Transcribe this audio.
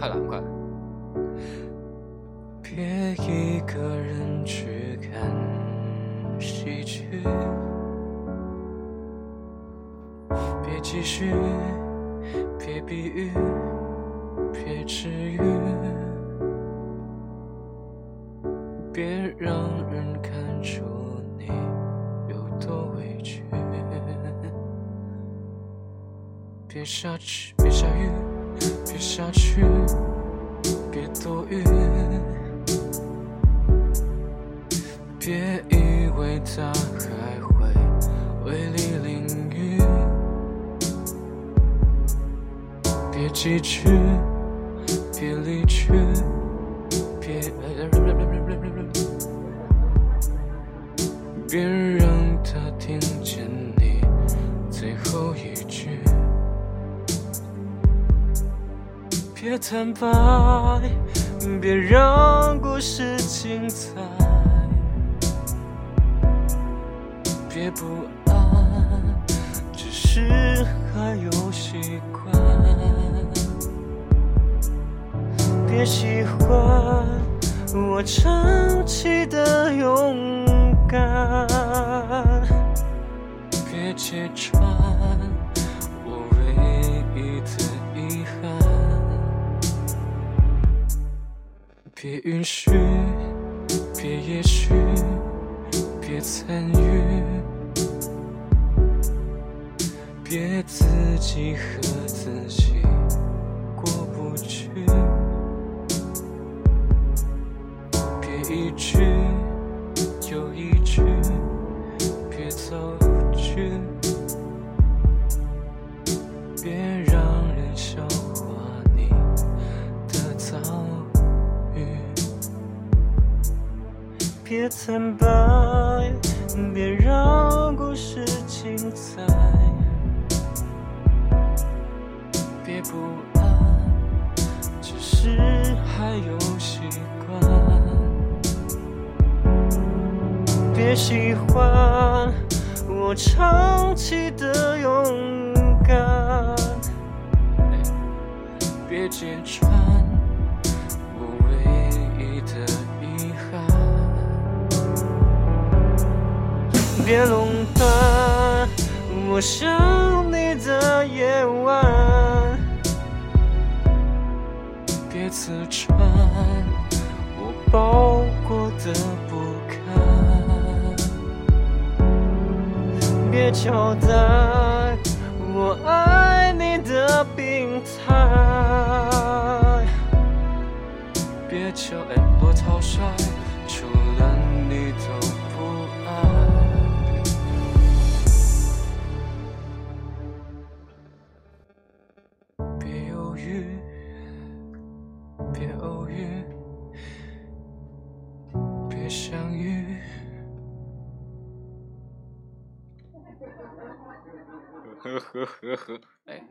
快了，快了。别一个人去看喜剧，别继续，别比喻，别治愈，别让人看出你有多委屈。别下去，别下雨，别以为他还会为你淋雨，别记去，别离去，别别让他听见你最后一句，别坦白，别让故事精彩。别不安，只是还有习惯。别喜欢我长期的勇敢，别揭穿我唯一的遗憾。别允许，别也许。别参与，别自己和自己过不去，别一句又一句，别走句，别让人笑话你的遭遇，别坦白。别让故事精彩，不安，只是还有习惯。别喜欢我长期的勇敢，别揭穿我唯一的遗憾。别垄断我想你的夜晚，刺穿我包裹的不堪，别交代我爱你的病态，别叫爱多草率，除了你都不爱。别犹豫。呵呵呵呵，哎。